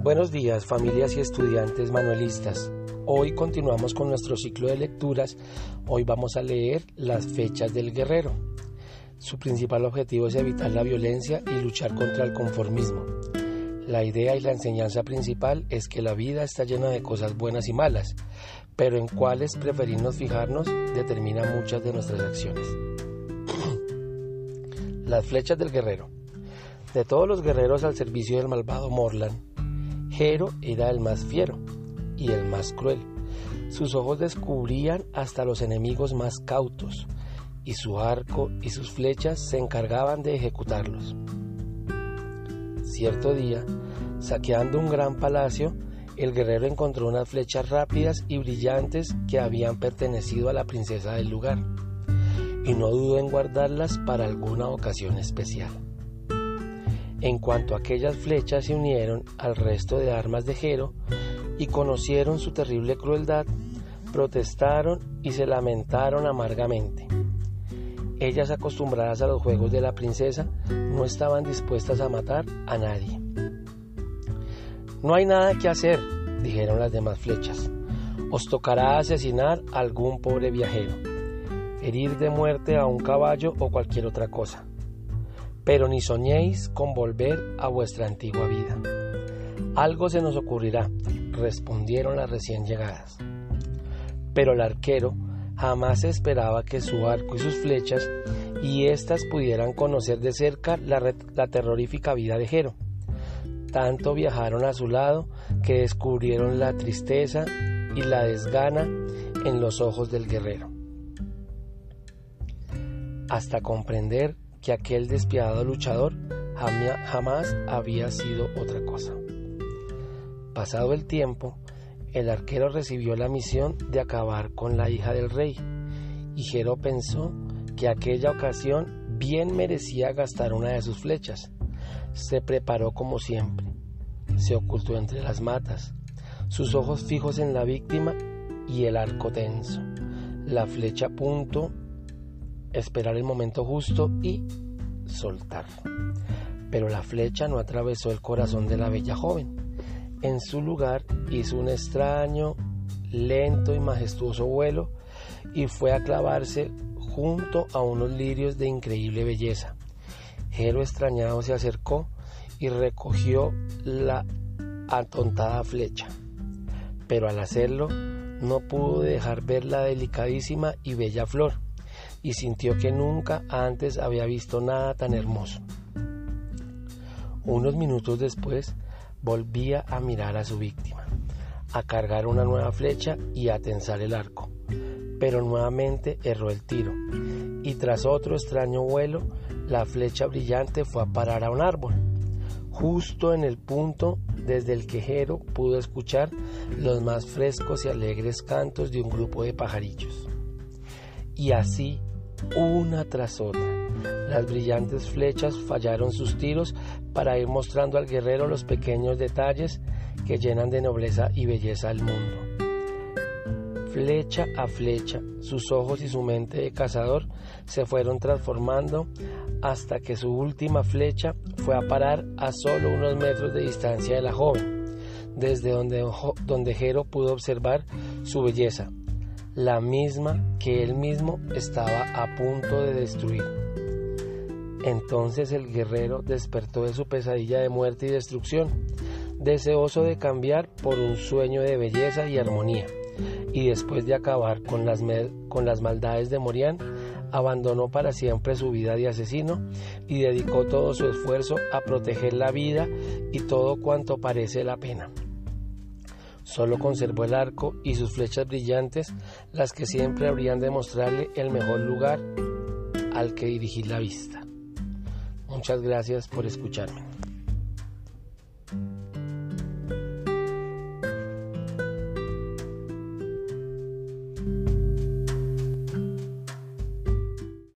Buenos días familias y estudiantes manuelistas. Hoy continuamos con nuestro ciclo de lecturas. Hoy vamos a leer Las fechas del guerrero. Su principal objetivo es evitar la violencia y luchar contra el conformismo. La idea y la enseñanza principal es que la vida está llena de cosas buenas y malas, pero en cuáles preferimos fijarnos determina muchas de nuestras acciones. Las flechas del guerrero. De todos los guerreros al servicio del malvado Morlan, Jero era el más fiero y el más cruel. Sus ojos descubrían hasta los enemigos más cautos, y su arco y sus flechas se encargaban de ejecutarlos. Cierto día, saqueando un gran palacio, el guerrero encontró unas flechas rápidas y brillantes que habían pertenecido a la princesa del lugar, y no dudó en guardarlas para alguna ocasión especial. En cuanto aquellas flechas se unieron al resto de armas de Jero y conocieron su terrible crueldad, protestaron y se lamentaron amargamente. Ellas, acostumbradas a los juegos de la princesa, no estaban dispuestas a matar a nadie. No hay nada que hacer, dijeron las demás flechas. Os tocará asesinar a algún pobre viajero, herir de muerte a un caballo o cualquier otra cosa pero ni soñéis con volver a vuestra antigua vida. Algo se nos ocurrirá, respondieron las recién llegadas. Pero el arquero jamás esperaba que su arco y sus flechas y éstas pudieran conocer de cerca la, terrorífica vida de Jero. Tanto viajaron a su lado que descubrieron la tristeza y la desgana en los ojos del guerrero. Hasta comprender que aquel despiadado luchador jamás había sido otra cosa. Pasado el tiempo, el arquero recibió la misión de acabar con la hija del rey, y Jero pensó que aquella ocasión bien merecía gastar una de sus flechas. Se preparó como siempre, se ocultó entre las matas, sus ojos fijos en la víctima y el arco tenso, la flecha a punto esperar el momento justo y soltar. Pero la flecha no atravesó el corazón de la bella joven. En su lugar hizo un extraño, lento y majestuoso vuelo y fue a clavarse junto a unos lirios de increíble belleza. Jero extrañado se acercó y recogió la atontada flecha, pero al hacerlo no pudo dejar ver la delicadísima y bella flor y sintió que nunca antes había visto nada tan hermoso. Unos minutos después volvía a mirar a su víctima, a cargar una nueva flecha y a tensar el arco, pero nuevamente erró el tiro, y tras otro extraño vuelo, la flecha brillante fue a parar a un árbol, justo en el punto desde el quejero pudo escuchar los más frescos y alegres cantos de un grupo de pajarillos. Y así una tras otra. Las brillantes flechas fallaron sus tiros para ir mostrando al guerrero los pequeños detalles que llenan de nobleza y belleza al mundo. Flecha a flecha, sus ojos y su mente de cazador se fueron transformando hasta que su última flecha fue a parar a solo unos metros de distancia de la joven, desde donde, donde Jero pudo observar su belleza, la misma que él mismo estaba a punto de destruir. Entonces el guerrero despertó de su pesadilla de muerte y destrucción, deseoso de cambiar por un sueño de belleza y armonía, y después de acabar con las, con las maldades de Morián, abandonó para siempre su vida de asesino y dedicó todo su esfuerzo a proteger la vida y todo cuanto parece la pena. Solo conservó el arco y sus flechas brillantes, las que siempre habrían de mostrarle el mejor lugar al que dirigir la vista. Muchas gracias por escucharme.